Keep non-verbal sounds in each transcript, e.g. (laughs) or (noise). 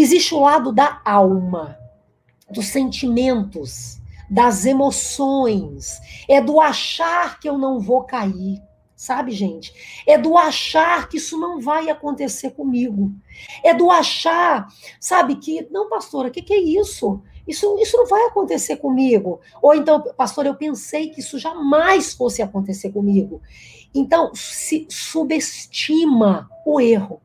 Existe o lado da alma, dos sentimentos, das emoções, é do achar que eu não vou cair. Sabe, gente? É do achar que isso não vai acontecer comigo. É do achar, sabe, que, não, pastora, o que, que é isso? Isso, isso não vai acontecer comigo. Ou então, pastor, eu pensei que isso jamais fosse acontecer comigo. Então, se subestima o erro.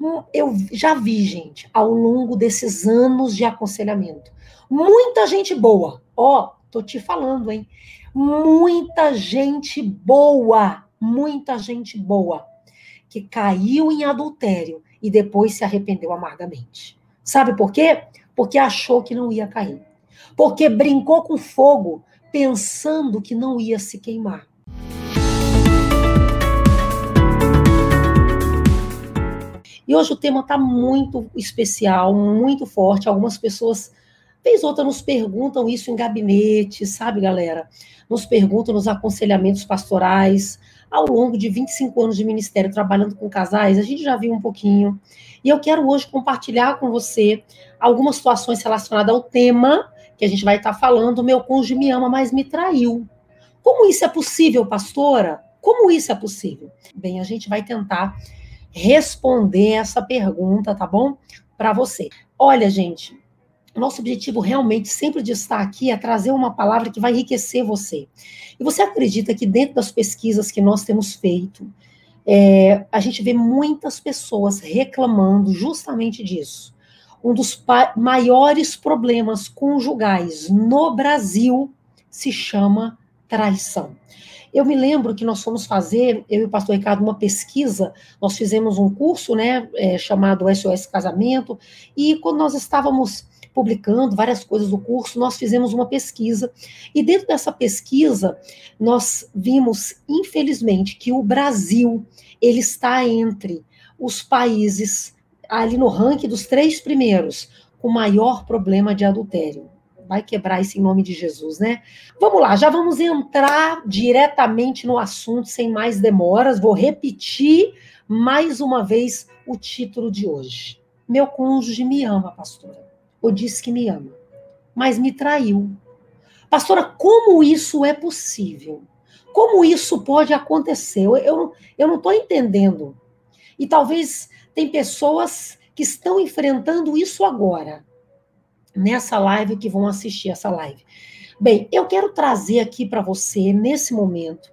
Hum, eu já vi, gente, ao longo desses anos de aconselhamento, muita gente boa. Ó, tô te falando, hein? Muita gente boa, muita gente boa que caiu em adultério e depois se arrependeu amargamente. Sabe por quê? porque achou que não ia cair. Porque brincou com fogo, pensando que não ia se queimar. E hoje o tema está muito especial, muito forte. Algumas pessoas, vez outra, nos perguntam isso em gabinete, sabe, galera? Nos perguntam nos aconselhamentos pastorais. Ao longo de 25 anos de ministério trabalhando com casais, a gente já viu um pouquinho. E eu quero hoje compartilhar com você algumas situações relacionadas ao tema que a gente vai estar falando. Meu cônjuge me ama, mas me traiu. Como isso é possível, pastora? Como isso é possível? Bem, a gente vai tentar responder essa pergunta, tá bom? Para você. Olha, gente, nosso objetivo realmente sempre de estar aqui é trazer uma palavra que vai enriquecer você. E você acredita que dentro das pesquisas que nós temos feito, é, a gente vê muitas pessoas reclamando justamente disso. Um dos maiores problemas conjugais no Brasil se chama traição. Eu me lembro que nós fomos fazer, eu e o pastor Ricardo, uma pesquisa, nós fizemos um curso, né, é, chamado SOS Casamento, e quando nós estávamos publicando várias coisas do curso, nós fizemos uma pesquisa. E dentro dessa pesquisa, nós vimos, infelizmente, que o Brasil ele está entre os países ali no ranking dos três primeiros com maior problema de adultério. Vai quebrar isso em nome de Jesus, né? Vamos lá, já vamos entrar diretamente no assunto sem mais demoras. Vou repetir mais uma vez o título de hoje. Meu cônjuge me ama, pastora ou disse que me ama, mas me traiu. Pastora, como isso é possível? Como isso pode acontecer? Eu, eu, eu não estou entendendo. E talvez tem pessoas que estão enfrentando isso agora, nessa live, que vão assistir essa live. Bem, eu quero trazer aqui para você, nesse momento,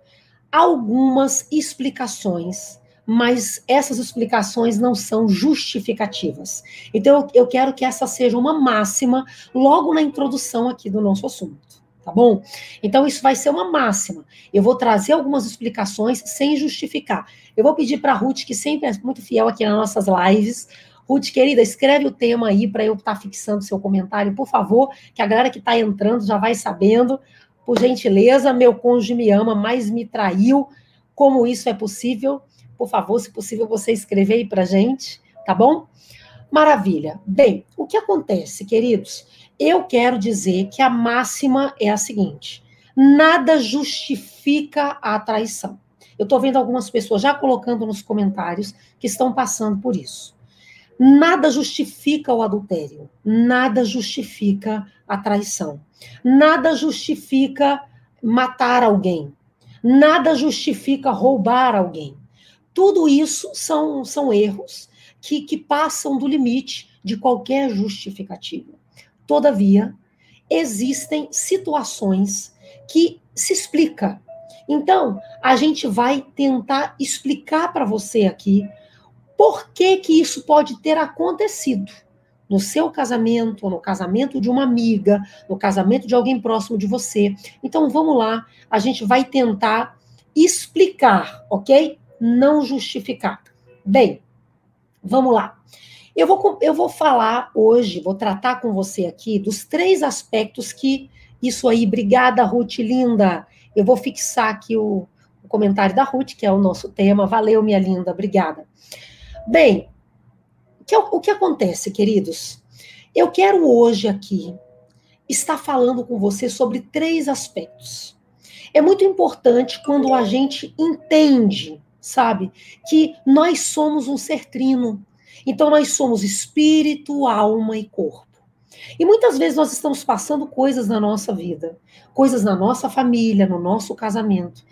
algumas explicações mas essas explicações não são justificativas. Então, eu quero que essa seja uma máxima logo na introdução aqui do nosso assunto, tá bom? Então, isso vai ser uma máxima. Eu vou trazer algumas explicações sem justificar. Eu vou pedir para a Ruth, que sempre é muito fiel aqui nas nossas lives, Ruth, querida, escreve o tema aí para eu estar tá fixando seu comentário, por favor, que a galera que está entrando já vai sabendo. Por gentileza, meu cônjuge me ama, mas me traiu. Como isso é possível? Por favor, se possível, você escrever aí para gente, tá bom? Maravilha. Bem, o que acontece, queridos? Eu quero dizer que a máxima é a seguinte: nada justifica a traição. Eu estou vendo algumas pessoas já colocando nos comentários que estão passando por isso. Nada justifica o adultério, nada justifica a traição, nada justifica matar alguém, nada justifica roubar alguém. Tudo isso são, são erros que, que passam do limite de qualquer justificativa. Todavia, existem situações que se explica. Então, a gente vai tentar explicar para você aqui por que que isso pode ter acontecido no seu casamento, no casamento de uma amiga, no casamento de alguém próximo de você. Então, vamos lá, a gente vai tentar explicar, ok? não justificar. Bem, vamos lá. Eu vou, eu vou falar hoje, vou tratar com você aqui dos três aspectos que isso aí, obrigada, Ruth, linda. Eu vou fixar aqui o, o comentário da Ruth, que é o nosso tema. Valeu, minha linda, obrigada. Bem, que, o que acontece, queridos? Eu quero hoje aqui estar falando com você sobre três aspectos. É muito importante quando a gente entende sabe? Que nós somos um ser trino. Então nós somos espírito, alma e corpo. E muitas vezes nós estamos passando coisas na nossa vida, coisas na nossa família, no nosso casamento,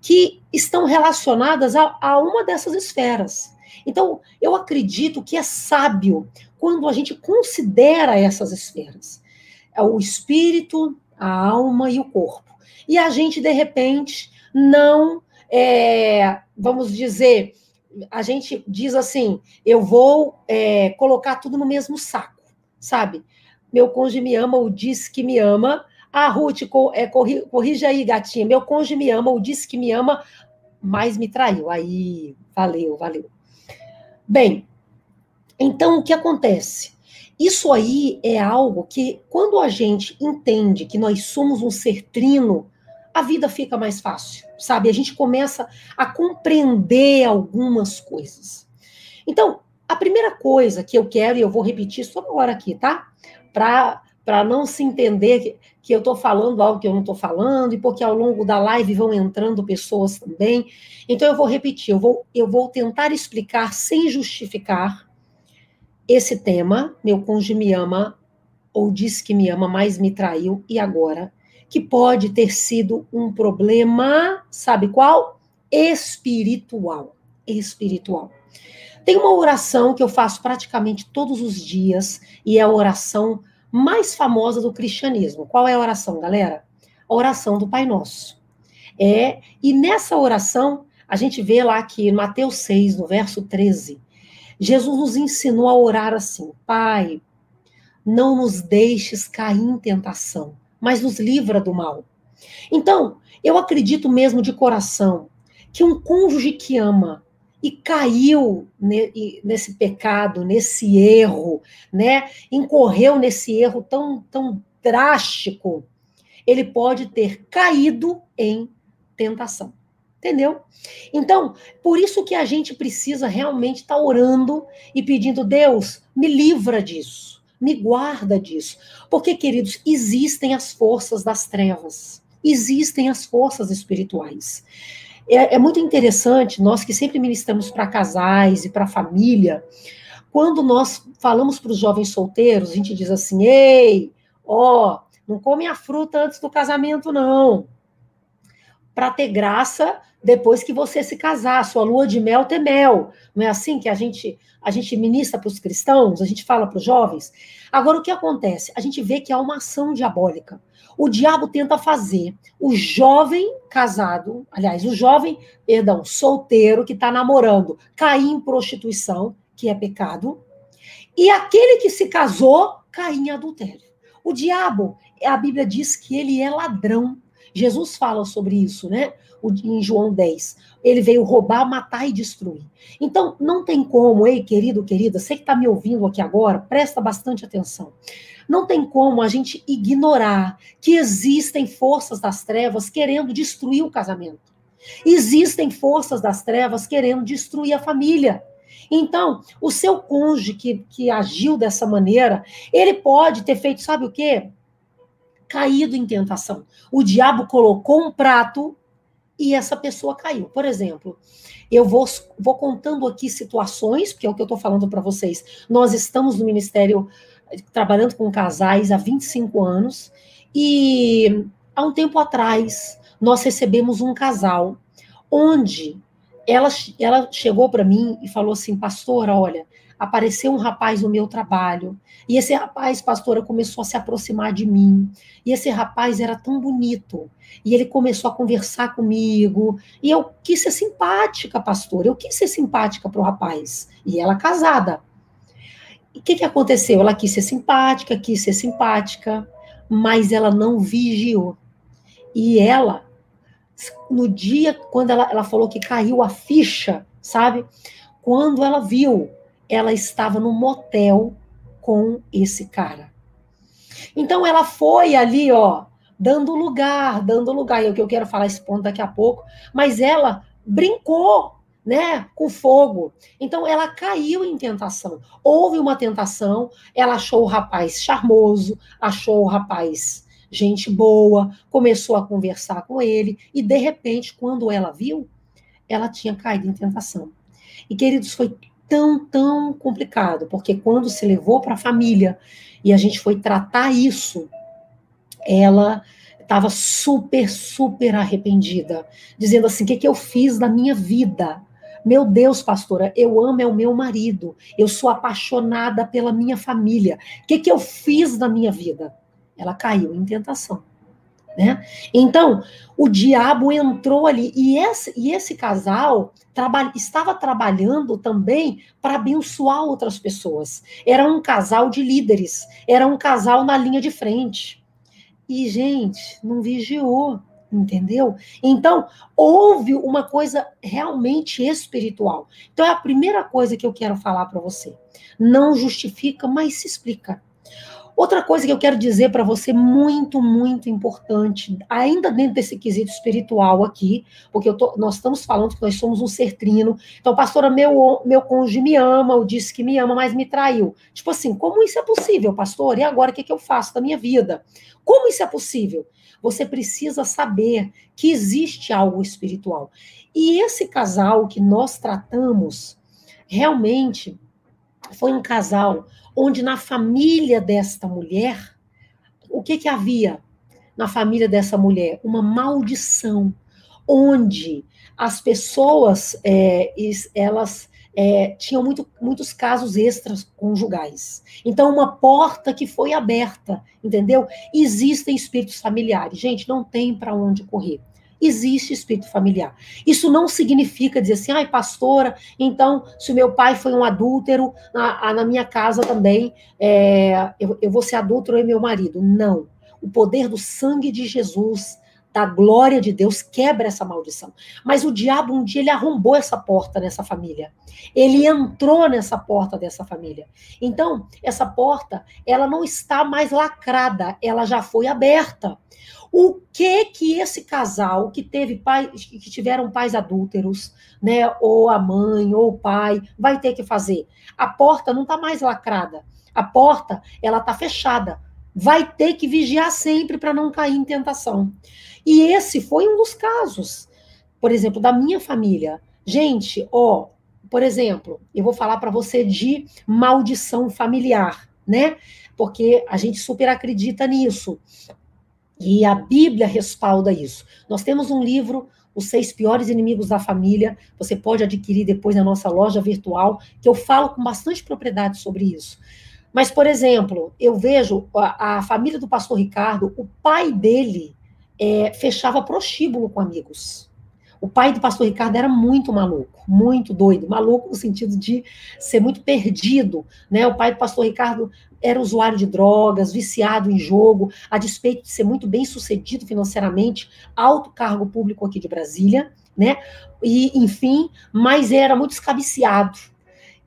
que estão relacionadas a, a uma dessas esferas. Então, eu acredito que é sábio quando a gente considera essas esferas: é o espírito, a alma e o corpo. E a gente, de repente, não, é, vamos dizer, a gente diz assim: eu vou é, colocar tudo no mesmo saco, sabe? Meu cônjuge me ama ou diz que me ama. Ah, Ruth, é, corri, corrija aí, gatinha. Meu cônjuge me ama ou diz que me ama, mas me traiu. Aí, valeu, valeu. Bem, então o que acontece? Isso aí é algo que, quando a gente entende que nós somos um ser trino, a vida fica mais fácil, sabe? A gente começa a compreender algumas coisas. Então, a primeira coisa que eu quero, e eu vou repetir só agora aqui, tá? Para não se entender que, que eu estou falando algo que eu não estou falando, e porque ao longo da live vão entrando pessoas também. Então, eu vou repetir, eu vou, eu vou tentar explicar sem justificar esse tema. Meu cônjuge me ama, ou disse que me ama, mas me traiu, e agora? Que pode ter sido um problema, sabe qual? Espiritual. Espiritual. Tem uma oração que eu faço praticamente todos os dias e é a oração mais famosa do cristianismo. Qual é a oração, galera? A oração do Pai Nosso. É, e nessa oração, a gente vê lá que em Mateus 6, no verso 13, Jesus nos ensinou a orar assim: Pai, não nos deixes cair em tentação, mas nos livra do mal. Então, eu acredito mesmo de coração que um cônjuge que ama e caiu nesse pecado, nesse erro, né? Incorreu nesse erro tão, tão drástico, ele pode ter caído em tentação. Entendeu? Então, por isso que a gente precisa realmente estar tá orando e pedindo, Deus, me livra disso, me guarda disso. Porque, queridos, existem as forças das trevas, existem as forças espirituais. É, é muito interessante, nós que sempre ministramos para casais e para família, quando nós falamos para os jovens solteiros, a gente diz assim: ei, ó, não come a fruta antes do casamento, não. Para ter graça depois que você se casar, sua lua de mel ter mel. Não é assim que a gente a gente ministra para os cristãos, a gente fala para os jovens? Agora, o que acontece? A gente vê que há uma ação diabólica o diabo tenta fazer o jovem casado, aliás, o jovem, perdão, solteiro que está namorando, cair em prostituição, que é pecado, e aquele que se casou cair em adultério. O diabo, a Bíblia diz que ele é ladrão. Jesus fala sobre isso, né? Em João 10. Ele veio roubar, matar e destruir. Então, não tem como, ei, querido, querida, você que está me ouvindo aqui agora, presta bastante atenção. Não tem como a gente ignorar que existem forças das trevas querendo destruir o casamento. Existem forças das trevas querendo destruir a família. Então, o seu cônjuge que, que agiu dessa maneira, ele pode ter feito, sabe o quê? Caído em tentação. O diabo colocou um prato e essa pessoa caiu. Por exemplo, eu vou, vou contando aqui situações, porque é o que eu estou falando para vocês. Nós estamos no Ministério trabalhando com casais há 25 anos, e há um tempo atrás nós recebemos um casal onde ela, ela chegou para mim e falou assim, pastora, olha, apareceu um rapaz no meu trabalho, e esse rapaz, pastora, começou a se aproximar de mim, e esse rapaz era tão bonito, e ele começou a conversar comigo, e eu quis ser simpática, pastora, eu quis ser simpática para o rapaz, e ela casada. O que, que aconteceu? Ela quis ser simpática, quis ser simpática, mas ela não vigiou. E ela, no dia, quando ela, ela falou que caiu a ficha, sabe? Quando ela viu, ela estava no motel com esse cara. Então ela foi ali, ó, dando lugar, dando lugar. E é o que eu quero falar esse ponto daqui a pouco, mas ela brincou né, com fogo. Então ela caiu em tentação. Houve uma tentação, ela achou o rapaz charmoso, achou o rapaz gente boa, começou a conversar com ele e de repente, quando ela viu, ela tinha caído em tentação. E queridos, foi tão, tão complicado, porque quando se levou para a família e a gente foi tratar isso, ela estava super, super arrependida, dizendo assim: o que, que eu fiz da minha vida? Meu Deus, pastora, eu amo é o meu marido, eu sou apaixonada pela minha família. O que, que eu fiz da minha vida? Ela caiu em tentação. Né? Então, o diabo entrou ali e esse, e esse casal estava trabalhando também para abençoar outras pessoas. Era um casal de líderes, era um casal na linha de frente. E, gente, não vigiou, entendeu? Então, houve uma coisa realmente espiritual. Então, é a primeira coisa que eu quero falar para você. Não justifica, mas se explica. Outra coisa que eu quero dizer para você, muito, muito importante, ainda dentro desse quesito espiritual aqui, porque tô, nós estamos falando que nós somos um ser trino. Então, pastora, meu, meu cônjuge me ama, ou disse que me ama, mas me traiu. Tipo assim, como isso é possível, pastor? E agora o que, que eu faço da minha vida? Como isso é possível? Você precisa saber que existe algo espiritual. E esse casal que nós tratamos, realmente foi um casal onde na família desta mulher, o que que havia na família dessa mulher? Uma maldição, onde as pessoas, é, elas é, tinham muito, muitos casos extras conjugais. Então, uma porta que foi aberta, entendeu? Existem espíritos familiares. Gente, não tem para onde correr existe espírito familiar. Isso não significa dizer assim, ai, pastora, então, se o meu pai foi um adúltero, na, na minha casa também, é, eu, eu vou ser adúltero e meu marido. Não. O poder do sangue de Jesus, da glória de Deus, quebra essa maldição. Mas o diabo, um dia, ele arrombou essa porta nessa família. Ele entrou nessa porta dessa família. Então, essa porta, ela não está mais lacrada, ela já foi aberta. O que que esse casal que teve pai, que tiveram pais adúlteros, né, ou a mãe ou o pai, vai ter que fazer? A porta não está mais lacrada. A porta, ela está fechada. Vai ter que vigiar sempre para não cair em tentação. E esse foi um dos casos, por exemplo, da minha família. Gente, ó, por exemplo, eu vou falar para você de maldição familiar, né? Porque a gente super acredita nisso. E a Bíblia respalda isso. Nós temos um livro, Os Seis Piores Inimigos da Família, você pode adquirir depois na nossa loja virtual, que eu falo com bastante propriedade sobre isso. Mas, por exemplo, eu vejo a, a família do pastor Ricardo, o pai dele é, fechava prostíbulo com amigos. O pai do pastor Ricardo era muito maluco, muito doido, maluco no sentido de ser muito perdido, né? O pai do pastor Ricardo era usuário de drogas, viciado em jogo, a despeito de ser muito bem sucedido financeiramente, alto cargo público aqui de Brasília, né? E, enfim, mas era muito escabiciado.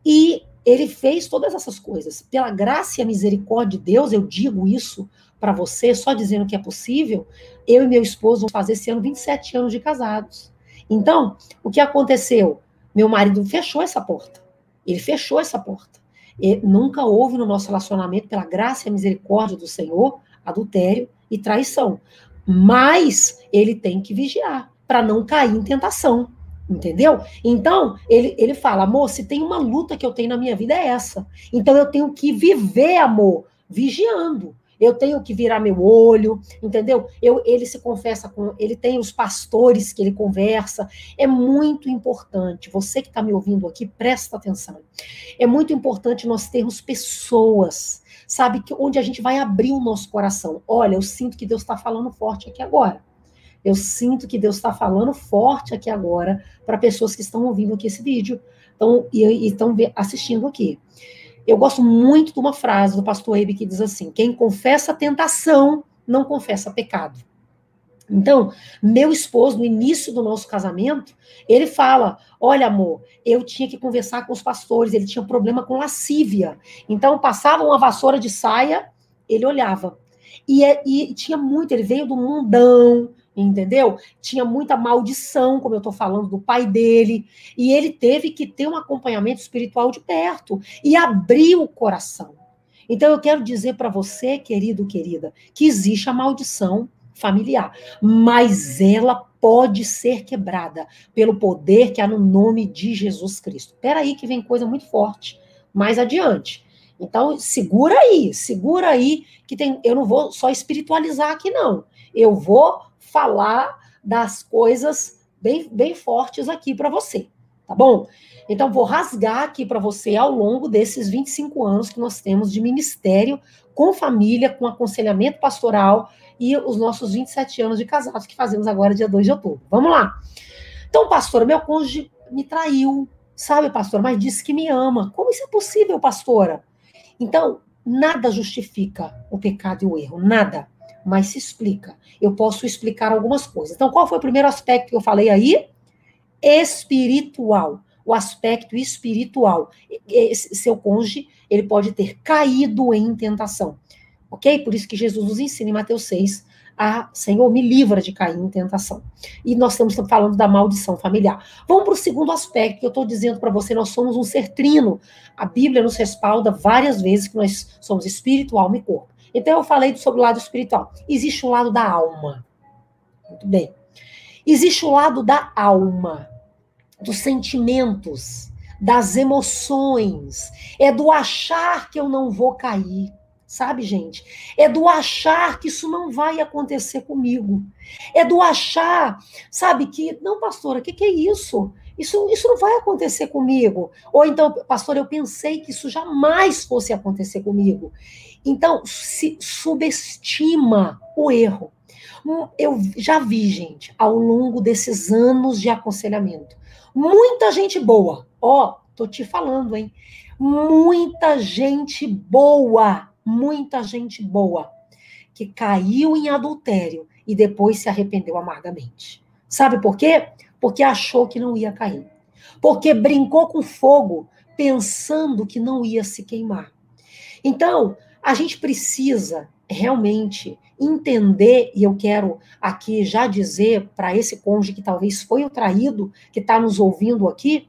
E ele fez todas essas coisas. Pela graça e a misericórdia de Deus, eu digo isso para você, só dizendo que é possível, eu e meu esposo vamos fazer esse ano 27 anos de casados. Então, o que aconteceu? Meu marido fechou essa porta. Ele fechou essa porta. E nunca houve no nosso relacionamento, pela graça e a misericórdia do Senhor, adultério e traição. Mas ele tem que vigiar para não cair em tentação. Entendeu? Então, ele, ele fala, amor, se tem uma luta que eu tenho na minha vida é essa. Então, eu tenho que viver, amor, vigiando eu tenho que virar meu olho, entendeu? Eu, ele se confessa com, ele tem os pastores que ele conversa. É muito importante. Você que está me ouvindo aqui, presta atenção. É muito importante nós termos pessoas, sabe, que onde a gente vai abrir o nosso coração. Olha, eu sinto que Deus está falando forte aqui agora. Eu sinto que Deus está falando forte aqui agora para pessoas que estão ouvindo aqui esse vídeo então, e, estão assistindo aqui. Eu gosto muito de uma frase do pastor Ebe que diz assim: quem confessa tentação não confessa pecado. Então, meu esposo, no início do nosso casamento, ele fala: Olha, amor, eu tinha que conversar com os pastores, ele tinha problema com lascívia. Então, passava uma vassoura de saia, ele olhava. E, é, e tinha muito, ele veio do mundão, entendeu? Tinha muita maldição, como eu estou falando, do pai dele, e ele teve que ter um acompanhamento espiritual de perto e abrir o coração. Então eu quero dizer para você, querido, querida, que existe a maldição familiar, mas ela pode ser quebrada pelo poder que há no nome de Jesus Cristo. Espera aí que vem coisa muito forte mais adiante. Então, segura aí, segura aí que tem, eu não vou só espiritualizar aqui não. Eu vou falar das coisas bem, bem fortes aqui para você, tá bom? Então, vou rasgar aqui para você ao longo desses 25 anos que nós temos de ministério com família, com aconselhamento pastoral e os nossos 27 anos de casados que fazemos agora, dia 2 de outubro. Vamos lá. Então, pastor, meu cônjuge me traiu, sabe, pastor, mas disse que me ama. Como isso é possível, pastora? Então, nada justifica o pecado e o erro, nada. Mas se explica. Eu posso explicar algumas coisas. Então, qual foi o primeiro aspecto que eu falei aí? Espiritual. O aspecto espiritual. Esse seu cônjuge, ele pode ter caído em tentação. Ok? Por isso que Jesus nos ensina em Mateus 6 a Senhor, me livra de cair em tentação. E nós estamos falando da maldição familiar. Vamos para o segundo aspecto que eu estou dizendo para você: nós somos um ser trino. A Bíblia nos respalda várias vezes que nós somos espírito, alma e corpo. Então eu falei sobre o lado espiritual. Existe o lado da alma. Muito bem. Existe o lado da alma, dos sentimentos, das emoções. É do achar que eu não vou cair sabe, gente? É do achar que isso não vai acontecer comigo. É do achar, sabe, que, não, pastora, o que, que é isso? Isso, isso não vai acontecer comigo. Ou então, pastor, eu pensei que isso jamais fosse acontecer comigo. Então, se subestima o erro. Hum, eu já vi, gente, ao longo desses anos de aconselhamento, muita gente boa. Ó, tô te falando, hein? Muita gente boa muita gente boa que caiu em adultério e depois se arrependeu amargamente. Sabe por quê? Porque achou que não ia cair. Porque brincou com fogo pensando que não ia se queimar. Então, a gente precisa realmente entender, e eu quero aqui já dizer para esse cônjuge que talvez foi o traído, que está nos ouvindo aqui,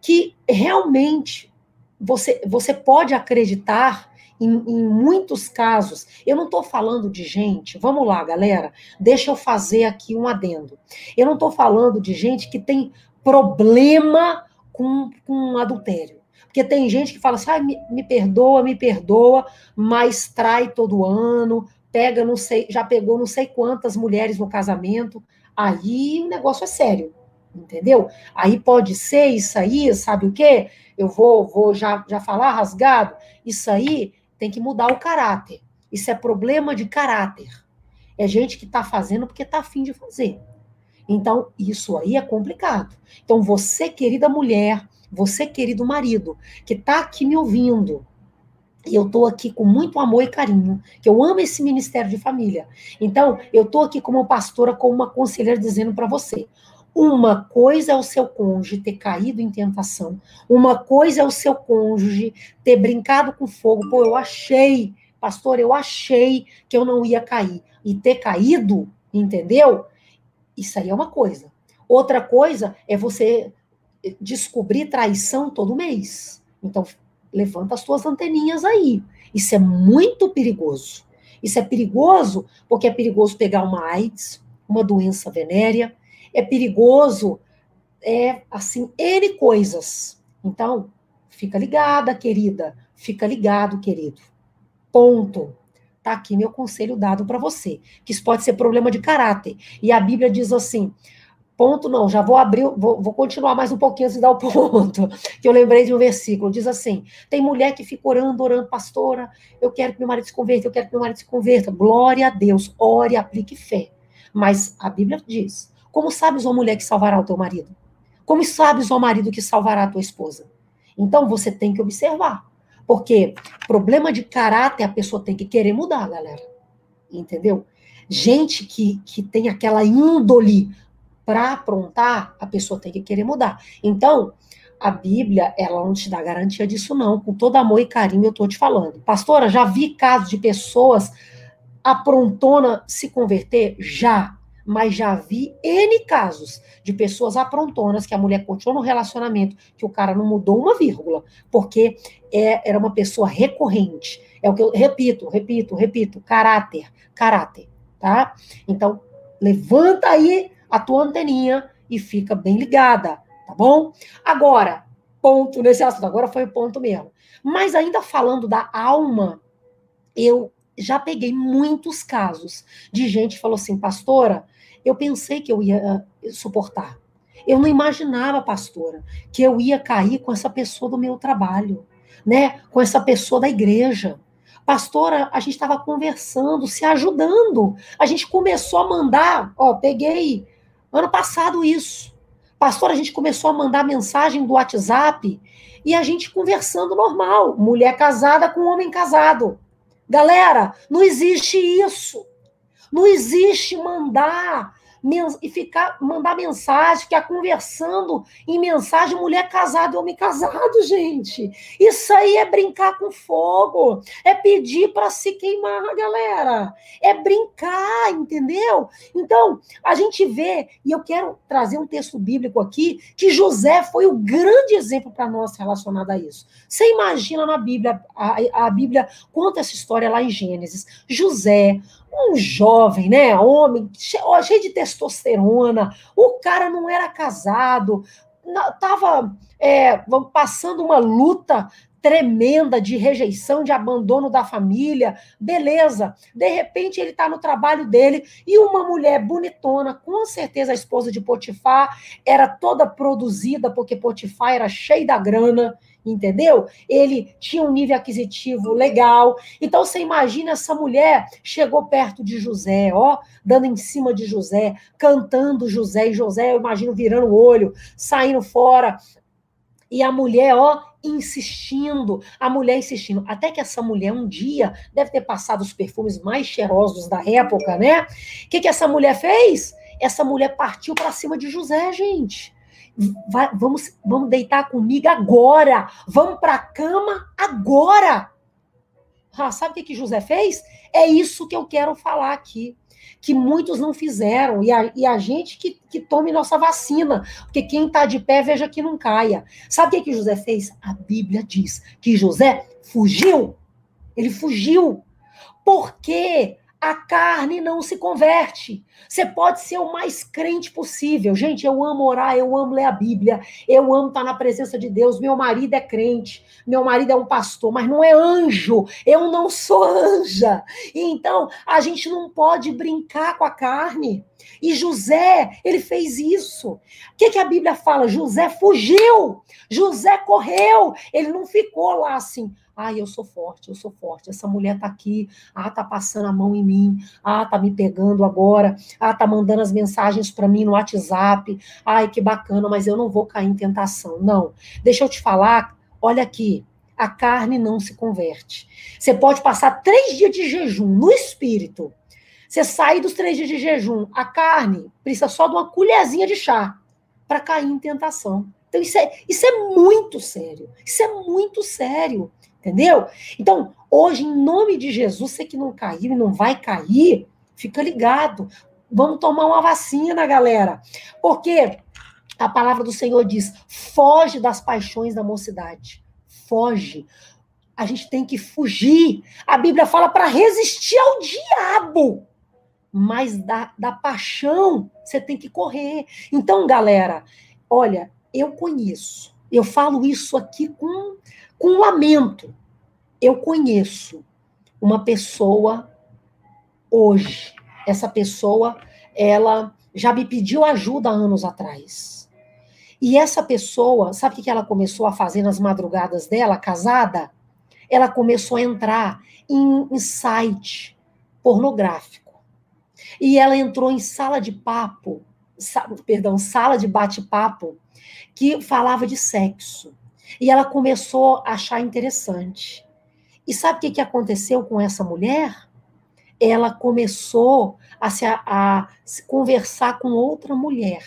que realmente você, você pode acreditar em, em muitos casos, eu não estou falando de gente, vamos lá, galera, deixa eu fazer aqui um adendo. Eu não estou falando de gente que tem problema com, com adultério. Porque tem gente que fala assim, ah, me, me perdoa, me perdoa, mas trai todo ano, pega, não sei, já pegou não sei quantas mulheres no casamento. Aí o negócio é sério, entendeu? Aí pode ser isso aí, sabe o quê? Eu vou, vou já, já falar rasgado. Isso aí tem que mudar o caráter. Isso é problema de caráter. É gente que está fazendo porque está afim de fazer. Então, isso aí é complicado. Então, você, querida mulher, você, querido marido, que está aqui me ouvindo, e eu estou aqui com muito amor e carinho, que eu amo esse ministério de família. Então, eu estou aqui como pastora, como uma conselheira, dizendo para você: uma coisa é o seu cônjuge ter caído em tentação, uma coisa é o seu cônjuge ter brincado com fogo. Pô, eu achei, pastor, eu achei que eu não ia cair. E ter caído, entendeu? Isso aí é uma coisa. Outra coisa é você descobrir traição todo mês. Então, levanta as suas anteninhas aí. Isso é muito perigoso. Isso é perigoso porque é perigoso pegar uma AIDS, uma doença venérea, é perigoso, é assim, N coisas. Então, fica ligada, querida, fica ligado, querido. Ponto. Tá aqui meu conselho dado para você, que isso pode ser problema de caráter. E a Bíblia diz assim: ponto não, já vou abrir, vou, vou, continuar mais um pouquinho antes de dar o (laughs) ponto, que eu lembrei de um versículo, diz assim, tem mulher que fica orando, orando, pastora, eu quero que meu marido se converta, eu quero que meu marido se converta, glória a Deus, ore, aplique fé, mas a Bíblia diz, como sabes, ó mulher, que salvará o teu marido? Como sabes, ó marido, que salvará a tua esposa? Então você tem que observar. Porque problema de caráter a pessoa tem que querer mudar, galera. Entendeu? Gente que, que tem aquela índole para aprontar, a pessoa tem que querer mudar. Então, a Bíblia, ela não te dá garantia disso, não. Com todo amor e carinho, eu estou te falando. Pastora, já vi casos de pessoas aprontona se converter? Já mas já vi N casos de pessoas aprontonas que a mulher continuou no relacionamento, que o cara não mudou uma vírgula, porque é, era uma pessoa recorrente. É o que eu repito, repito, repito, caráter, caráter, tá? Então, levanta aí a tua anteninha e fica bem ligada, tá bom? Agora, ponto nesse assunto, agora foi o ponto mesmo. Mas ainda falando da alma, eu já peguei muitos casos de gente que falou assim, pastora, eu pensei que eu ia eh, suportar. Eu não imaginava, pastora, que eu ia cair com essa pessoa do meu trabalho, né? Com essa pessoa da igreja. Pastora, a gente estava conversando, se ajudando. A gente começou a mandar, ó, peguei ano passado isso. Pastora, a gente começou a mandar mensagem do WhatsApp e a gente conversando normal, mulher casada com homem casado. Galera, não existe isso. Não existe mandar e ficar mandar mensagem, ficar conversando em mensagem mulher casada e homem casado, gente. Isso aí é brincar com fogo, é pedir para se queimar, galera. É brincar, entendeu? Então, a gente vê, e eu quero trazer um texto bíblico aqui, que José foi o grande exemplo para nós relacionado a isso. Você imagina na Bíblia, a, a Bíblia conta essa história lá em Gênesis. José, um jovem, né, homem, cheio de testosterona, o cara não era casado, estava é, passando uma luta tremenda de rejeição, de abandono da família, beleza. De repente ele está no trabalho dele e uma mulher bonitona, com certeza a esposa de Potifar, era toda produzida porque Potifar era cheio da grana, entendeu? Ele tinha um nível aquisitivo legal. Então você imagina essa mulher chegou perto de José, ó, dando em cima de José, cantando José, e José, eu imagino, virando o olho, saindo fora. E a mulher, ó, insistindo, a mulher insistindo, até que essa mulher um dia deve ter passado os perfumes mais cheirosos da época, né? O que, que essa mulher fez? Essa mulher partiu para cima de José, gente. Vai, vamos, vamos deitar comigo agora. Vamos para a cama agora. Ah, sabe o que, que José fez? É isso que eu quero falar aqui. Que muitos não fizeram, e a, e a gente que, que tome nossa vacina, porque quem está de pé, veja que não caia. Sabe o que, que José fez? A Bíblia diz que José fugiu. Ele fugiu. Porque a carne não se converte. Você pode ser o mais crente possível. Gente, eu amo orar, eu amo ler a Bíblia, eu amo estar na presença de Deus. Meu marido é crente, meu marido é um pastor, mas não é anjo. Eu não sou anja. Então, a gente não pode brincar com a carne. E José, ele fez isso. O que, que a Bíblia fala? José fugiu, José correu, ele não ficou lá assim. Ai, eu sou forte, eu sou forte. Essa mulher tá aqui, ah, tá passando a mão em mim, ah, tá me pegando agora, ah, tá mandando as mensagens para mim no WhatsApp. Ai, que bacana, mas eu não vou cair em tentação. Não. Deixa eu te falar, olha aqui, a carne não se converte. Você pode passar três dias de jejum no espírito. Você sair dos três dias de jejum, a carne precisa só de uma colherzinha de chá para cair em tentação. Então, isso é, isso é muito sério. Isso é muito sério. Entendeu? Então, hoje, em nome de Jesus, você que não caiu e não vai cair, fica ligado. Vamos tomar uma vacina, galera. Porque a palavra do Senhor diz: foge das paixões da mocidade. Foge. A gente tem que fugir. A Bíblia fala para resistir ao diabo. Mas da, da paixão, você tem que correr. Então, galera, olha, eu conheço. Eu falo isso aqui com com lamento. Eu conheço uma pessoa hoje. Essa pessoa, ela já me pediu ajuda anos atrás. E essa pessoa, sabe o que ela começou a fazer nas madrugadas dela, casada? Ela começou a entrar em, em site pornográfico. E ela entrou em sala de papo, sa, perdão, sala de bate-papo, que falava de sexo. E ela começou a achar interessante. E sabe o que, que aconteceu com essa mulher? Ela começou a se, a, a se conversar com outra mulher.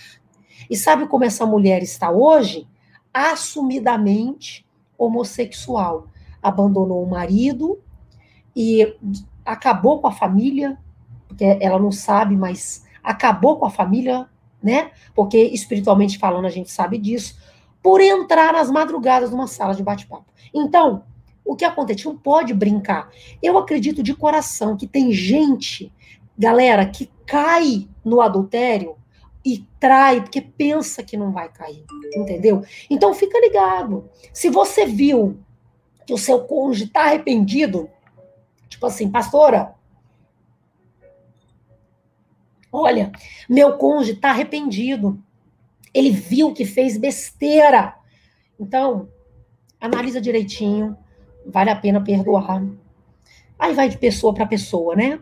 E sabe como essa mulher está hoje? Assumidamente homossexual. Abandonou o marido e acabou com a família, porque ela não sabe, mas acabou com a família, né? Porque espiritualmente falando a gente sabe disso por entrar nas madrugadas numa sala de bate-papo. Então, o que acontece? Não pode brincar. Eu acredito de coração que tem gente, galera, que cai no adultério e trai porque pensa que não vai cair, entendeu? Então fica ligado. Se você viu que o seu cônjuge está arrependido, tipo assim, pastora, olha, meu cônjuge está arrependido. Ele viu que fez besteira. Então, analisa direitinho, vale a pena perdoar. Aí vai de pessoa para pessoa, né?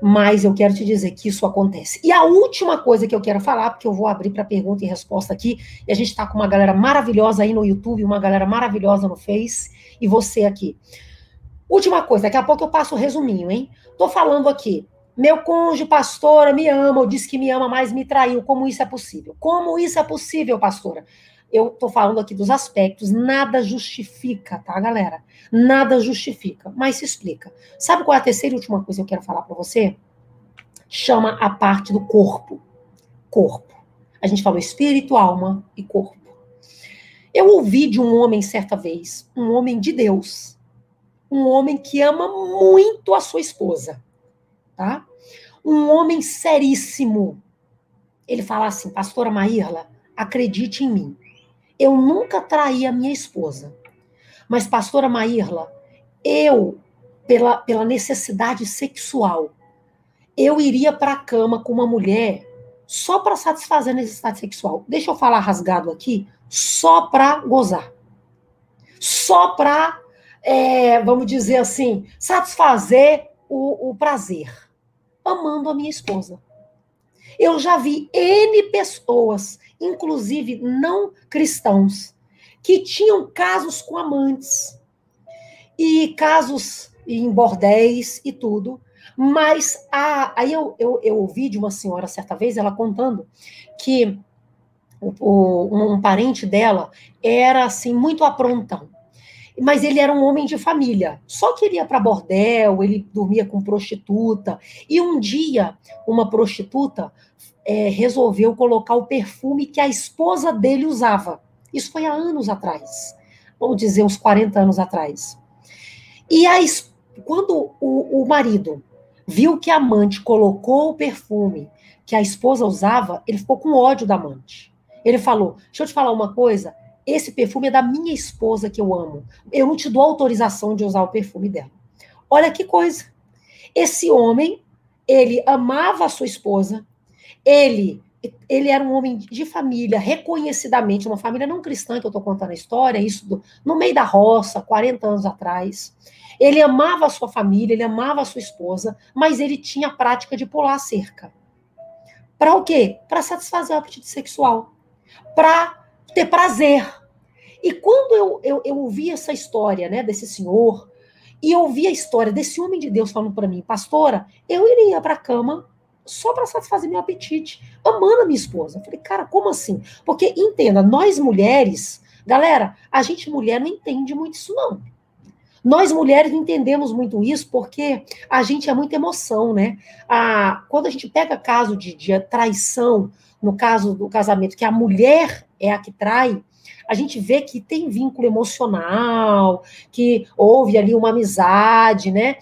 Mas eu quero te dizer que isso acontece. E a última coisa que eu quero falar, porque eu vou abrir para pergunta e resposta aqui, e a gente está com uma galera maravilhosa aí no YouTube, uma galera maravilhosa no Face, e você aqui. Última coisa, daqui a pouco eu passo o resuminho, hein? Tô falando aqui. Meu cônjuge, pastora, me ama, ou diz que me ama, mas me traiu. Como isso é possível? Como isso é possível, pastora? Eu tô falando aqui dos aspectos, nada justifica, tá, galera? Nada justifica, mas se explica. Sabe qual é a terceira e última coisa que eu quero falar para você? Chama a parte do corpo. Corpo. A gente falou espírito, alma e corpo. Eu ouvi de um homem certa vez, um homem de Deus, um homem que ama muito a sua esposa, tá? Um homem seríssimo. Ele fala assim, pastora Maírla, acredite em mim. Eu nunca traí a minha esposa. Mas, pastora Maírla, eu, pela, pela necessidade sexual, eu iria para a cama com uma mulher só para satisfazer a necessidade sexual. Deixa eu falar rasgado aqui, só para gozar. Só para, é, vamos dizer assim, satisfazer o, o prazer. Amando a minha esposa. Eu já vi N pessoas, inclusive não cristãos, que tinham casos com amantes e casos em bordéis e tudo. Mas a, aí eu, eu, eu ouvi de uma senhora certa vez, ela contando que o, o, um parente dela era assim muito aprontão. Mas ele era um homem de família. Só que ele ia para bordel, ele dormia com prostituta. E um dia, uma prostituta é, resolveu colocar o perfume que a esposa dele usava. Isso foi há anos atrás, vamos dizer, uns 40 anos atrás. E a, quando o, o marido viu que a amante colocou o perfume que a esposa usava, ele ficou com ódio da amante. Ele falou: Deixa eu te falar uma coisa, esse perfume é da minha esposa que eu amo. Eu não te dou autorização de usar o perfume dela. Olha que coisa. Esse homem, ele amava a sua esposa, ele ele era um homem de família, reconhecidamente, uma família não cristã, que eu estou contando a história, isso do, no meio da roça, 40 anos atrás. Ele amava a sua família, ele amava a sua esposa, mas ele tinha a prática de pular a cerca. Para o quê? Para satisfazer o apetite sexual. Para ter prazer. E quando eu, eu, eu ouvi essa história né, desse senhor, e eu ouvi a história desse homem de Deus falando para mim, pastora, eu iria para a cama só para satisfazer meu apetite, amando a minha esposa. Eu falei, cara, como assim? Porque entenda, nós mulheres, galera, a gente mulher não entende muito isso não. Nós mulheres não entendemos muito isso porque a gente é muita emoção, né? A, quando a gente pega caso de, de traição, no caso do casamento, que a mulher é a que trai, a gente vê que tem vínculo emocional, que houve ali uma amizade, né?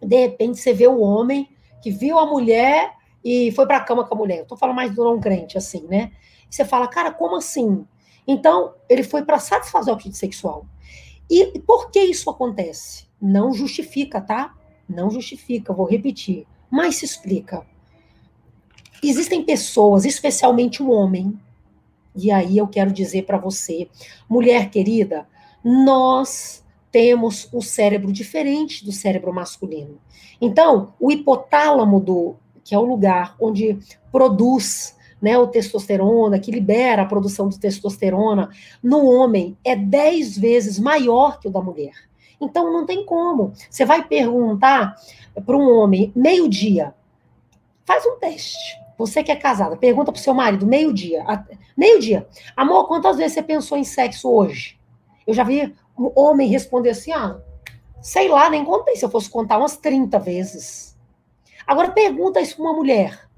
De repente você vê o homem que viu a mulher e foi para a cama com a mulher. Eu tô falando mais do não crente, assim, né? E você fala, cara, como assim? Então, ele foi para satisfazer o apetite sexual. E por que isso acontece? Não justifica, tá? Não justifica, vou repetir. Mas se explica. Existem pessoas, especialmente um homem, e aí eu quero dizer para você, mulher querida, nós temos um cérebro diferente do cérebro masculino. Então, o hipotálamo do que é o lugar onde produz né, o testosterona, que libera a produção de testosterona no homem, é 10 vezes maior que o da mulher. Então, não tem como. Você vai perguntar para um homem, meio-dia, faz um teste. Você que é casada, pergunta para o seu marido, meio-dia. Meio-dia. Amor, quantas vezes você pensou em sexo hoje? Eu já vi um homem responder assim, ah, sei lá, nem contei. Se eu fosse contar umas 30 vezes. Agora pergunta isso para uma mulher.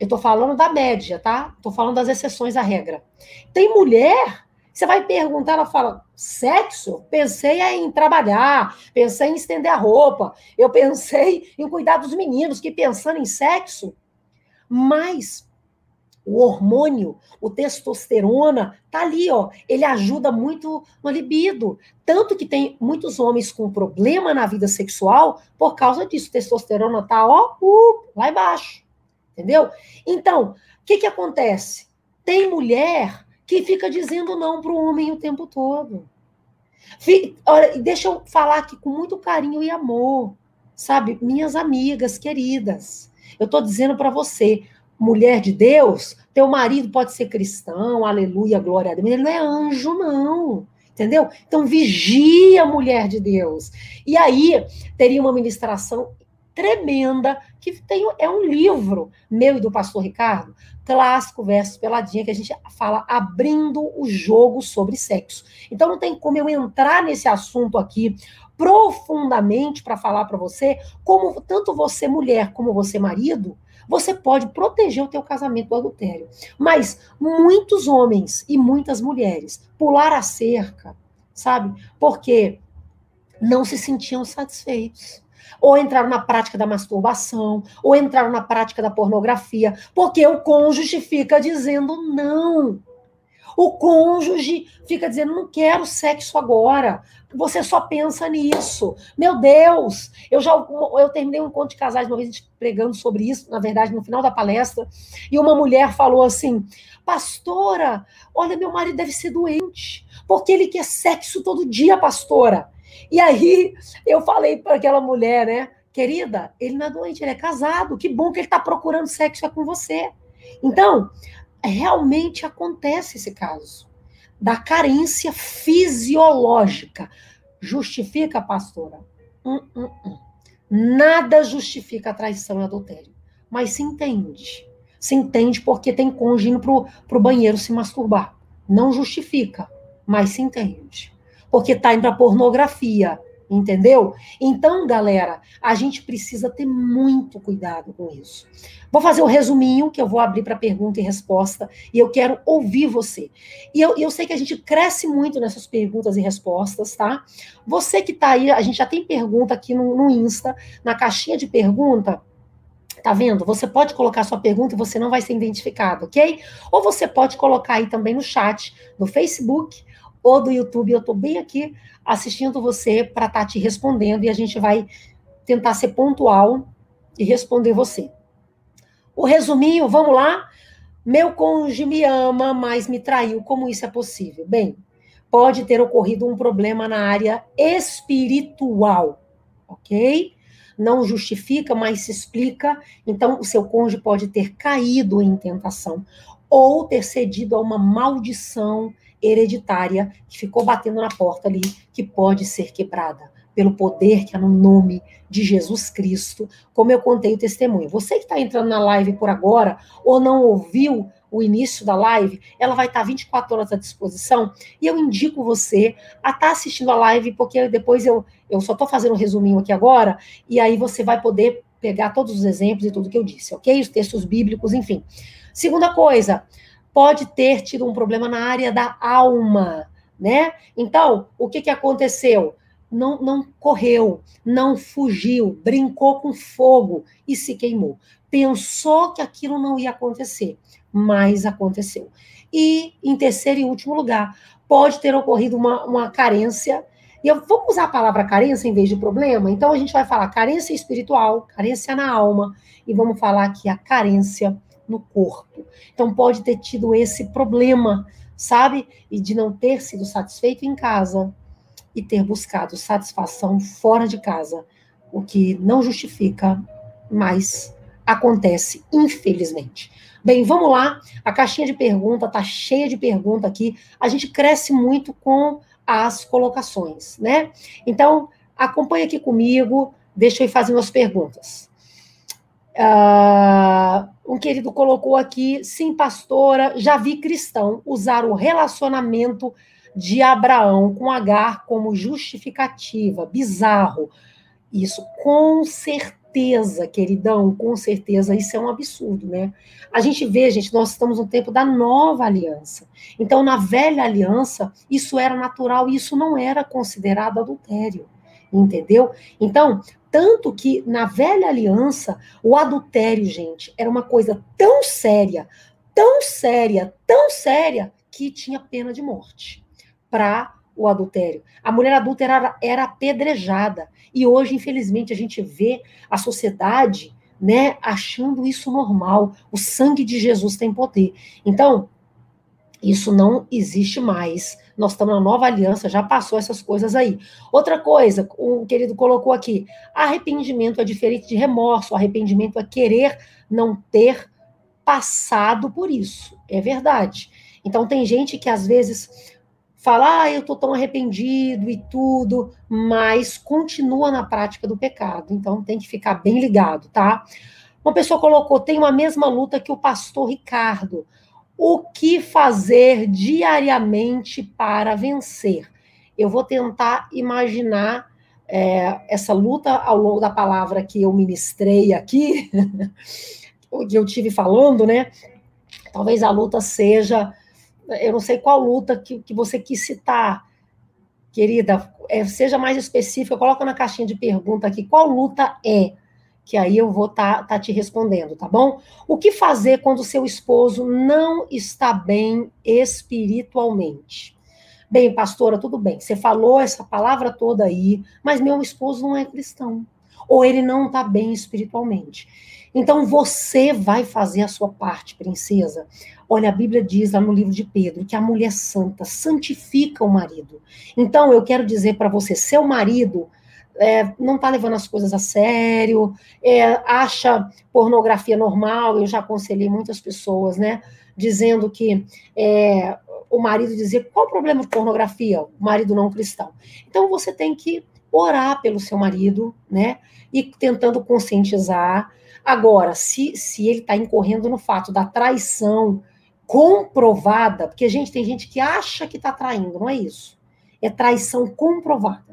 Eu estou falando da média, tá? Estou falando das exceções à regra. Tem mulher, você vai perguntar, ela fala: sexo? Pensei em trabalhar, pensei em estender a roupa, eu pensei em cuidar dos meninos, que pensando em sexo. Mas o hormônio, o testosterona, tá ali, ó. Ele ajuda muito no libido. Tanto que tem muitos homens com problema na vida sexual por causa disso. O testosterona tá, ó, uh, lá embaixo. Entendeu? Então, o que que acontece? Tem mulher que fica dizendo não para o homem o tempo todo. Olha, deixa eu falar aqui com muito carinho e amor, sabe? Minhas amigas queridas. Eu estou dizendo para você, mulher de Deus, teu marido pode ser cristão, aleluia, glória a Deus, ele não é anjo, não. Entendeu? Então, vigia, mulher de Deus. E aí, teria uma ministração tremenda, que tem, é um livro meu e do pastor Ricardo, clássico versus peladinha, que a gente fala abrindo o jogo sobre sexo. Então não tem como eu entrar nesse assunto aqui profundamente para falar para você como tanto você mulher como você marido, você pode proteger o teu casamento do adultério. Mas muitos homens e muitas mulheres pular a cerca, sabe? Porque não se sentiam satisfeitos ou entraram na prática da masturbação, ou entraram na prática da pornografia, porque o cônjuge fica dizendo não. O cônjuge fica dizendo: não quero sexo agora. Você só pensa nisso. Meu Deus! Eu já eu terminei um encontro de casais uma vez pregando sobre isso, na verdade, no final da palestra, e uma mulher falou assim: Pastora, olha, meu marido deve ser doente, porque ele quer sexo todo dia, pastora. E aí eu falei para aquela mulher, né? Querida, ele não é doente, ele é casado. Que bom que ele está procurando sexo é com você. Então, realmente acontece esse caso da carência fisiológica. Justifica, pastora? Hum, hum, hum. Nada justifica a traição e adultério. Mas se entende. Se entende porque tem cônjuge indo para o banheiro se masturbar. Não justifica, mas se entende porque está indo para pornografia, entendeu? Então, galera, a gente precisa ter muito cuidado com isso. Vou fazer um resuminho que eu vou abrir para pergunta e resposta e eu quero ouvir você. E eu, eu sei que a gente cresce muito nessas perguntas e respostas, tá? Você que está aí, a gente já tem pergunta aqui no, no Insta, na caixinha de pergunta. Tá vendo? Você pode colocar sua pergunta e você não vai ser identificado, ok? Ou você pode colocar aí também no chat, no Facebook ou do YouTube, eu estou bem aqui assistindo você para estar tá te respondendo e a gente vai tentar ser pontual e responder você. O resuminho, vamos lá? Meu cônjuge me ama, mas me traiu. Como isso é possível? Bem, pode ter ocorrido um problema na área espiritual, ok? Não justifica, mas se explica. Então, o seu cônjuge pode ter caído em tentação ou ter cedido a uma maldição hereditária que ficou batendo na porta ali, que pode ser quebrada pelo poder que é no nome de Jesus Cristo, como eu contei o testemunho. Você que está entrando na live por agora ou não ouviu o início da live, ela vai estar 24 horas à disposição e eu indico você a estar tá assistindo a live, porque depois eu, eu só estou fazendo um resuminho aqui agora, e aí você vai poder pegar todos os exemplos e tudo que eu disse, ok? Os textos bíblicos, enfim. Segunda coisa, pode ter tido um problema na área da alma, né? Então, o que, que aconteceu? Não, não correu, não fugiu, brincou com fogo e se queimou. Pensou que aquilo não ia acontecer, mas aconteceu. E, em terceiro e último lugar, pode ter ocorrido uma, uma carência. E eu, vamos usar a palavra carência em vez de problema? Então, a gente vai falar carência espiritual, carência na alma, e vamos falar aqui a carência no corpo. Então pode ter tido esse problema, sabe? E de não ter sido satisfeito em casa e ter buscado satisfação fora de casa, o que não justifica, mas acontece, infelizmente. Bem, vamos lá. A caixinha de pergunta tá cheia de pergunta aqui. A gente cresce muito com as colocações, né? Então, acompanha aqui comigo, deixa eu ir fazendo as perguntas. Uh, um querido colocou aqui, sim, pastora, já vi cristão usar o relacionamento de Abraão com Agar como justificativa. Bizarro. Isso, com certeza, queridão, com certeza, isso é um absurdo, né? A gente vê, gente, nós estamos no tempo da nova aliança. Então, na velha aliança, isso era natural e isso não era considerado adultério entendeu? Então, tanto que na velha aliança, o adultério, gente, era uma coisa tão séria, tão séria, tão séria, que tinha pena de morte para o adultério. A mulher adulta era, era apedrejada. E hoje, infelizmente, a gente vê a sociedade né, achando isso normal. O sangue de Jesus tem poder. Então, isso não existe mais. Nós estamos na nova aliança, já passou essas coisas aí. Outra coisa, o querido colocou aqui: arrependimento é diferente de remorso. Arrependimento é querer não ter passado por isso. É verdade. Então, tem gente que às vezes fala, ah, eu tô tão arrependido e tudo, mas continua na prática do pecado. Então tem que ficar bem ligado, tá? Uma pessoa colocou, tem a mesma luta que o pastor Ricardo. O que fazer diariamente para vencer? Eu vou tentar imaginar é, essa luta ao longo da palavra que eu ministrei aqui, (laughs) que eu tive falando, né? Talvez a luta seja eu não sei qual luta que, que você quis citar, querida, é, seja mais específica, coloca na caixinha de pergunta aqui qual luta é, que aí eu vou estar tá, tá te respondendo, tá bom? O que fazer quando seu esposo não está bem espiritualmente? Bem, pastora, tudo bem, você falou essa palavra toda aí, mas meu esposo não é cristão, ou ele não está bem espiritualmente. Então você vai fazer a sua parte, princesa. Olha, a Bíblia diz lá no livro de Pedro que a mulher santa santifica o marido. Então eu quero dizer para você, seu marido é, não está levando as coisas a sério, é, acha pornografia normal. Eu já aconselhei muitas pessoas, né? Dizendo que é, o marido dizer qual o problema de pornografia, o marido não cristão. Então você tem que orar pelo seu marido, né? E tentando conscientizar, Agora, se, se ele está incorrendo no fato da traição comprovada, porque, gente, tem gente que acha que está traindo, não é isso. É traição comprovada.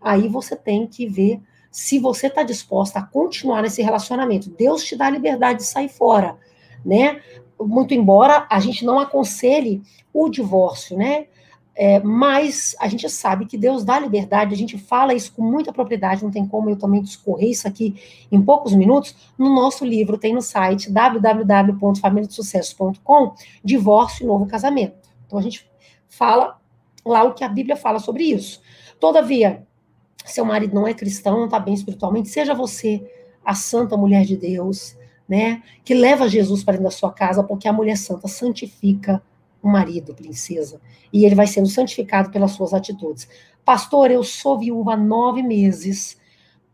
Aí você tem que ver se você está disposta a continuar nesse relacionamento. Deus te dá a liberdade de sair fora, né? Muito embora a gente não aconselhe o divórcio, né? É, mas a gente sabe que Deus dá liberdade, a gente fala isso com muita propriedade, não tem como eu também discorrer isso aqui em poucos minutos. No nosso livro, tem no site www.familiadesucesso.com Divórcio e Novo Casamento. Então a gente fala lá o que a Bíblia fala sobre isso. Todavia, seu marido não é cristão, não está bem espiritualmente, seja você a santa mulher de Deus, né, que leva Jesus para dentro da sua casa, porque a mulher santa santifica o marido, princesa, e ele vai sendo santificado pelas suas atitudes. Pastor, eu sou viúva há nove meses.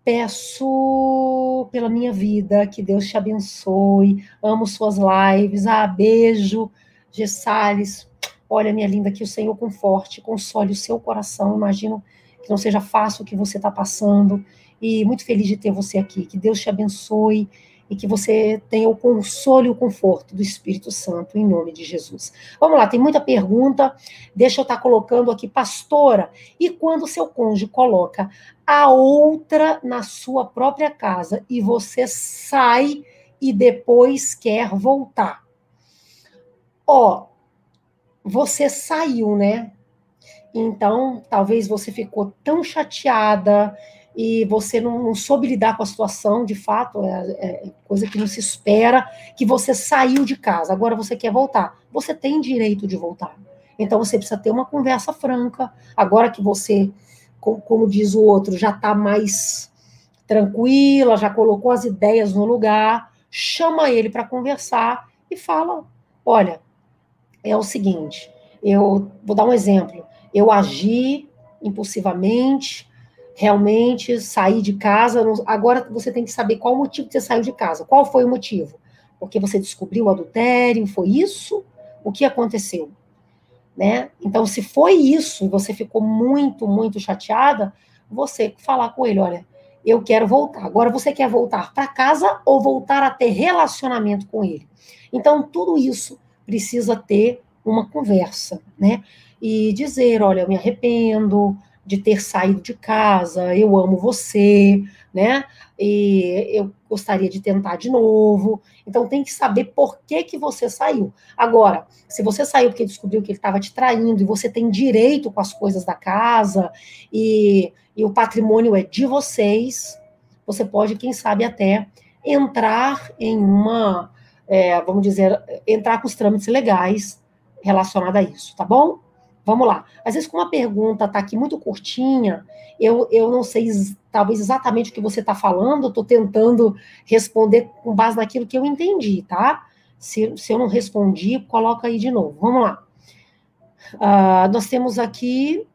Peço pela minha vida que Deus te abençoe. Amo suas lives. Ah, beijo, Gessales. Olha, minha linda, que o Senhor conforte, console o seu coração. Imagino que não seja fácil o que você está passando. E muito feliz de ter você aqui. Que Deus te abençoe e que você tenha o consolo e o conforto do Espírito Santo, em nome de Jesus. Vamos lá, tem muita pergunta. Deixa eu estar colocando aqui, pastora. E quando seu cônjuge coloca a outra na sua própria casa e você sai e depois quer voltar? Ó, você saiu, né? Então, talvez você ficou tão chateada e você não, não, soube lidar com a situação, de fato, é, é, coisa que não se espera, que você saiu de casa, agora você quer voltar. Você tem direito de voltar. Então você precisa ter uma conversa franca. Agora que você, como, como diz o outro, já está mais tranquila, já colocou as ideias no lugar, chama ele para conversar e fala: olha, é o seguinte, eu vou dar um exemplo. Eu agi impulsivamente, realmente sair de casa. Agora você tem que saber qual o motivo que você saiu de casa. Qual foi o motivo? Porque você descobriu o adultério? Foi isso? O que aconteceu? Né? Então, se foi isso, você ficou muito, muito chateada, você falar com ele, olha, eu quero voltar. Agora você quer voltar para casa ou voltar a ter relacionamento com ele? Então, tudo isso precisa ter uma conversa, né? E dizer, olha, eu me arrependo, de ter saído de casa, eu amo você, né? E eu gostaria de tentar de novo. Então tem que saber por que que você saiu. Agora, se você saiu porque descobriu que ele estava te traindo e você tem direito com as coisas da casa e, e o patrimônio é de vocês, você pode, quem sabe, até entrar em uma é, vamos dizer, entrar com os trâmites legais relacionados a isso, tá bom? Vamos lá. Às vezes, como a pergunta está aqui muito curtinha, eu, eu não sei talvez exatamente o que você está falando, estou tentando responder com base naquilo que eu entendi, tá? Se, se eu não respondi, coloca aí de novo. Vamos lá. Uh, nós temos aqui.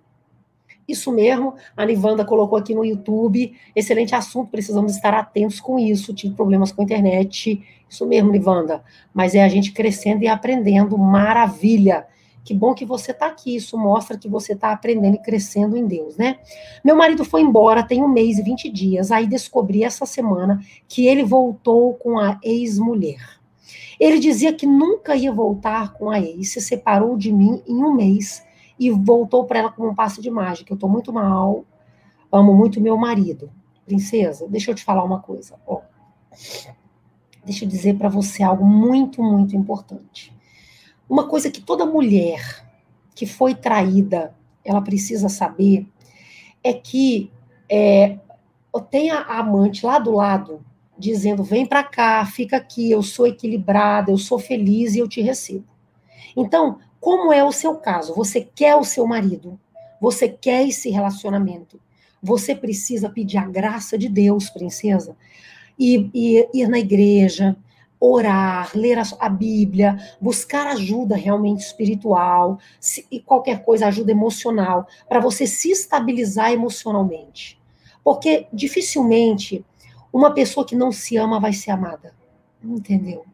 Isso mesmo, a Nivanda colocou aqui no YouTube. Excelente assunto, precisamos estar atentos com isso. Tive problemas com a internet. Isso mesmo, Nivanda. Mas é a gente crescendo e aprendendo. Maravilha. Que bom que você está aqui. Isso mostra que você está aprendendo e crescendo em Deus, né? Meu marido foi embora tem um mês e 20 dias. Aí descobri essa semana que ele voltou com a ex-mulher. Ele dizia que nunca ia voltar com a ex, se separou de mim em um mês e voltou para ela como um passe de mágica. Eu estou muito mal, amo muito meu marido. Princesa, deixa eu te falar uma coisa. Ó, deixa eu dizer para você algo muito, muito importante. Uma coisa que toda mulher que foi traída, ela precisa saber, é que é, tem a amante lá do lado dizendo: vem para cá, fica aqui, eu sou equilibrada, eu sou feliz e eu te recebo. Então, como é o seu caso? Você quer o seu marido, você quer esse relacionamento, você precisa pedir a graça de Deus, princesa, e, e ir na igreja, orar, ler a, a, Bíblia, buscar ajuda realmente espiritual se, e qualquer coisa, ajuda emocional, para você se estabilizar emocionalmente. Porque dificilmente uma pessoa que não se ama vai ser amada. Entendeu?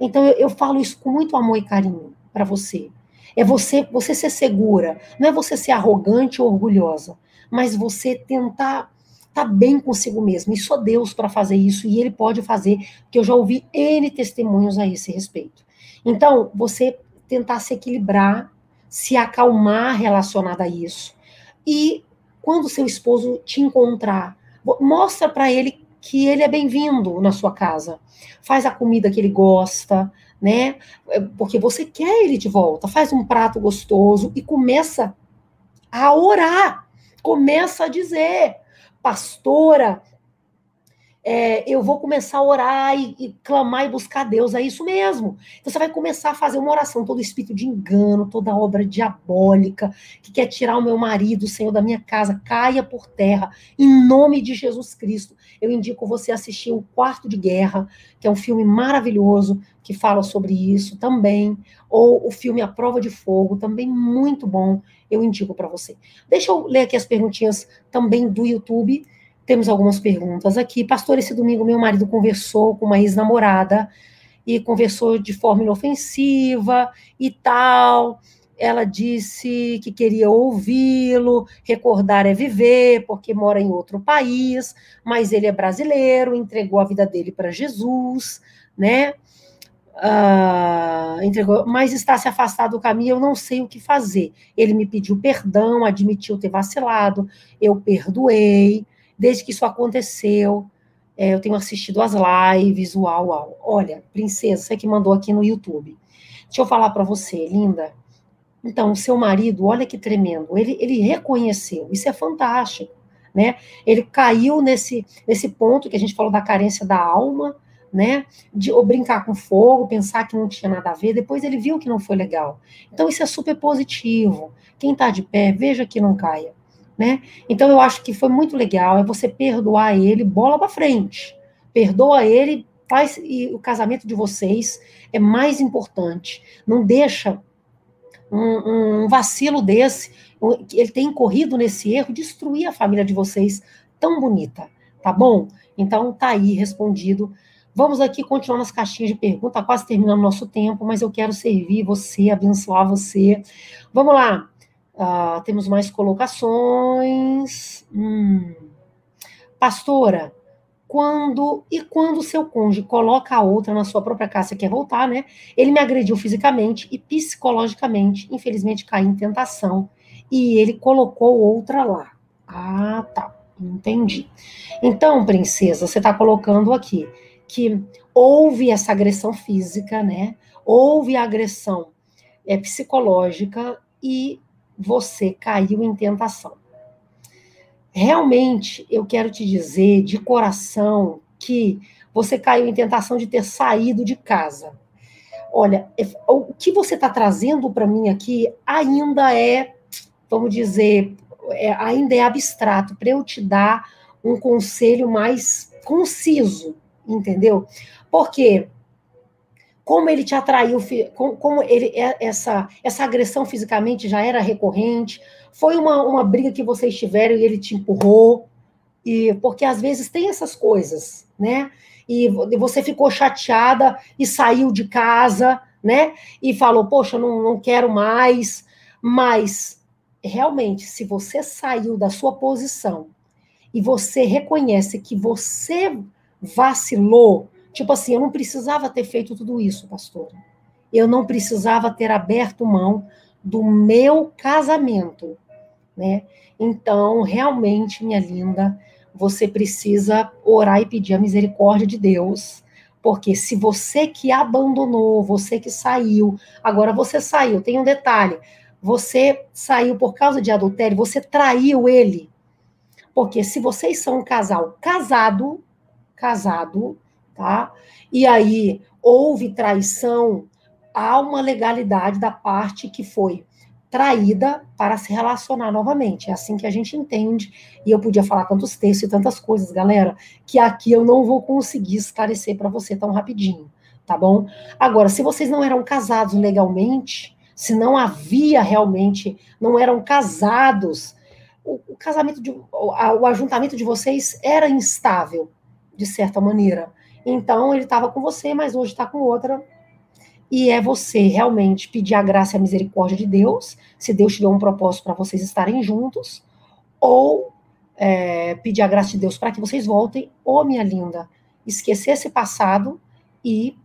Então eu, eu falo isso com muito amor e carinho para você. É você, você ser segura, não é você ser arrogante ou orgulhosa, mas você tentar tá bem consigo mesmo. E só Deus para fazer isso e ele pode fazer, porque eu já ouvi N testemunhos a esse respeito. Então, você tentar se equilibrar, se acalmar relacionado a isso. E quando seu esposo te encontrar, mostra para ele que ele é bem-vindo na sua casa. Faz a comida que ele gosta, né? Porque você quer ele de volta. Faz um prato gostoso e começa a orar. Começa a dizer, pastora, é, eu vou começar a orar e, e, clamar e buscar Deus, é isso mesmo. Então você vai começar a fazer uma oração, todo espírito de engano, toda obra diabólica que quer tirar o meu marido, o Senhor da minha casa, caia por terra, em nome de Jesus Cristo. Eu indico você assistir o Quarto de Guerra, que é um filme maravilhoso que fala sobre isso também, ou o filme A Prova de Fogo, também muito bom, eu indico para você. Deixa eu ler aqui as perguntinhas também do YouTube temos algumas perguntas aqui. Pastor, esse domingo meu marido conversou com uma ex-namorada e conversou de forma inofensiva e tal. Ela disse que queria ouvi-lo, recordar é viver, porque mora em outro país, mas ele é brasileiro, entregou a vida dele para Jesus, né? Uh, entregou, mas está se afastado do caminho, eu não sei o que fazer. Ele me pediu perdão, admitiu ter vacilado, eu perdoei, desde que isso aconteceu. É, eu tenho assistido as lives, uau, uau. Olha, princesa, você que mandou aqui no YouTube. Deixa eu falar para você, linda. Então, o seu marido, olha que tremendo, ele, ele reconheceu, isso é fantástico, né? Ele caiu nesse, nesse ponto que a gente falou da carência da alma, né? De ou brincar com fogo, pensar que não tinha nada a ver, depois ele viu que não foi legal. Então, isso é super positivo. Quem está de pé, veja que não caia né? Então eu acho que foi muito legal, é você perdoar ele, bola para frente. Perdoa ele, faz e o casamento de vocês é mais importante. Não deixa um, um vacilo desse, ele tem corrido nesse erro, destruir a família de vocês tão bonita, tá bom? Então tá aí respondido. Vamos aqui continuar nas caixinhas de pergunta, quase terminando nosso tempo, mas eu quero servir você, abençoar você. Vamos lá. Uh, temos mais colocações. Hum. Pastora, quando e quando seu cônjuge coloca a outra na sua própria casa, quer voltar, né? Ele me agrediu fisicamente e psicologicamente. Infelizmente caí em tentação e ele colocou outra lá. Ah, tá. Entendi. Então, princesa, você está colocando aqui que houve essa agressão física, né? Houve agressão é, psicológica e você caiu em tentação. Realmente, eu quero te dizer de coração que você caiu em tentação de ter saído de casa. Olha, é, o que você está trazendo para mim aqui ainda é, vamos dizer, é, ainda é abstrato, para eu te dar um conselho mais conciso, entendeu? Porque como ele te atraiu, como ele é, essa essa agressão fisicamente já era recorrente, foi uma, uma briga que vocês tiveram e ele te empurrou, e porque às vezes tem essas coisas, né? E você ficou chateada e saiu de casa, né? E falou, poxa, não, não quero mais. Mas realmente, se você saiu da sua posição e você reconhece que você vacilou, Tipo assim, eu não precisava ter feito tudo isso, pastor. Eu não precisava ter aberto mão do meu casamento, né? Então, realmente, minha linda, você precisa orar e pedir a misericórdia de Deus, porque se você que abandonou, você que saiu, agora você saiu, tem um detalhe, você saiu por causa de adultério, você traiu ele. Porque se vocês são um casal casado, casado, tá? E aí houve traição, há uma legalidade da parte que foi traída para se relacionar novamente. É assim que a gente entende. E eu podia falar tantos textos e tantas coisas, galera, que aqui eu não vou conseguir esclarecer para você tão rapidinho, tá bom? Agora, se vocês não eram casados legalmente, se não havia realmente, não eram casados, o, casamento de, o ajuntamento de vocês era instável, de certa maneira. Então, ele estava com você, mas hoje está com outra. E é você realmente pedir a graça e a misericórdia de Deus, se Deus te deu um propósito para vocês estarem juntos, ou é, pedir a graça de Deus para que vocês voltem, ou, minha linda, esquecer esse passado e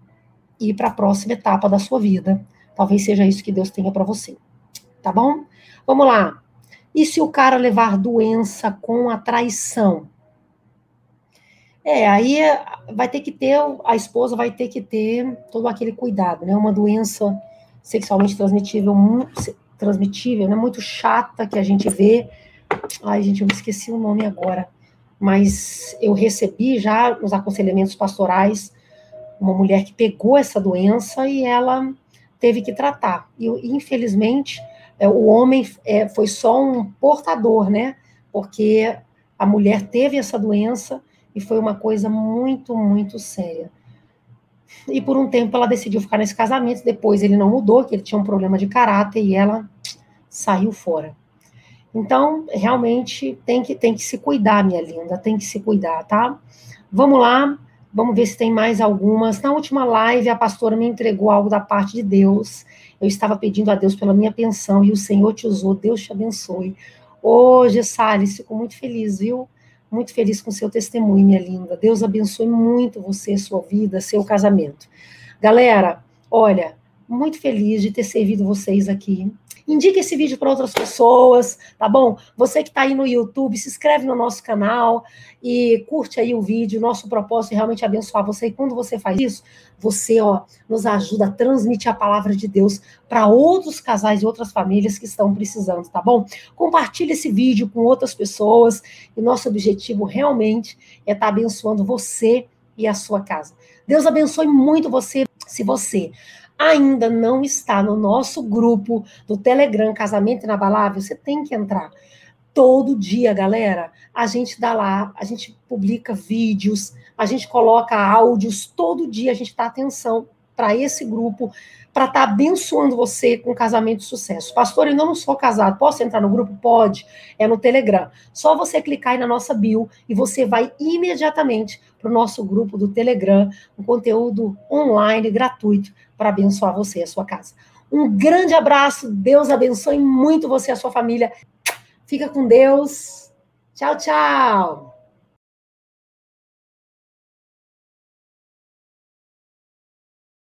ir para a próxima etapa da sua vida. Talvez seja isso que Deus tenha para você. Tá bom? Vamos lá. E se o cara levar doença com a traição? É, aí vai ter que ter, a esposa vai ter que ter todo aquele cuidado, né? Uma doença sexualmente transmitível, muito, transmitível, né? Muito chata que a gente vê. Ai, gente, eu me esqueci o nome agora. Mas eu recebi já nos aconselhamentos pastorais uma mulher que pegou essa doença e ela teve que tratar. E, infelizmente, é, o homem é, foi só um portador, né? Porque a mulher teve essa doença e foi uma coisa muito, muito séria. E por um tempo ela decidiu ficar nesse casamento, depois ele não mudou, que ele tinha um problema de caráter e ela saiu fora. Então, realmente tem que, tem que se cuidar, minha linda, tem que se cuidar, tá? Vamos lá, vamos ver se tem mais algumas. Na última live, a pastora me entregou algo da parte de Deus. Eu estava pedindo a Deus pela minha pensão e o Senhor te usou. Deus te abençoe. Hoje, Salles, fico muito feliz, viu? Muito feliz com seu testemunho, minha linda. Deus abençoe muito você, sua vida, seu casamento. Galera, olha, muito feliz de ter servido vocês aqui. Indique esse vídeo para outras pessoas, tá bom? Você que está aí no YouTube, se inscreve no nosso canal e curte aí o vídeo. Nosso propósito é realmente abençoar você. E quando você faz isso, você ó, nos ajuda a transmitir a palavra de Deus para outros casais e outras famílias que estão precisando, tá bom? Compartilhe esse vídeo com outras pessoas. E nosso objetivo realmente é estar tá abençoando você e a sua casa. Deus abençoe muito você. Se você ainda não está no nosso grupo do Telegram Casamento Inabalável, você tem que entrar. Todo dia, galera, a gente dá lá, a gente publica vídeos, a gente coloca áudios, todo dia a gente dá atenção para esse grupo, para estar tá abençoando você com casamento de sucesso. Pastor, eu não sou casado, posso entrar no grupo? Pode, é no Telegram. Só você clicar aí na nossa bio e você vai imediatamente para o nosso grupo do Telegram, um conteúdo online gratuito para abençoar você e a sua casa. Um grande abraço, Deus abençoe muito você e a sua família. Fica com Deus. Tchau, tchau.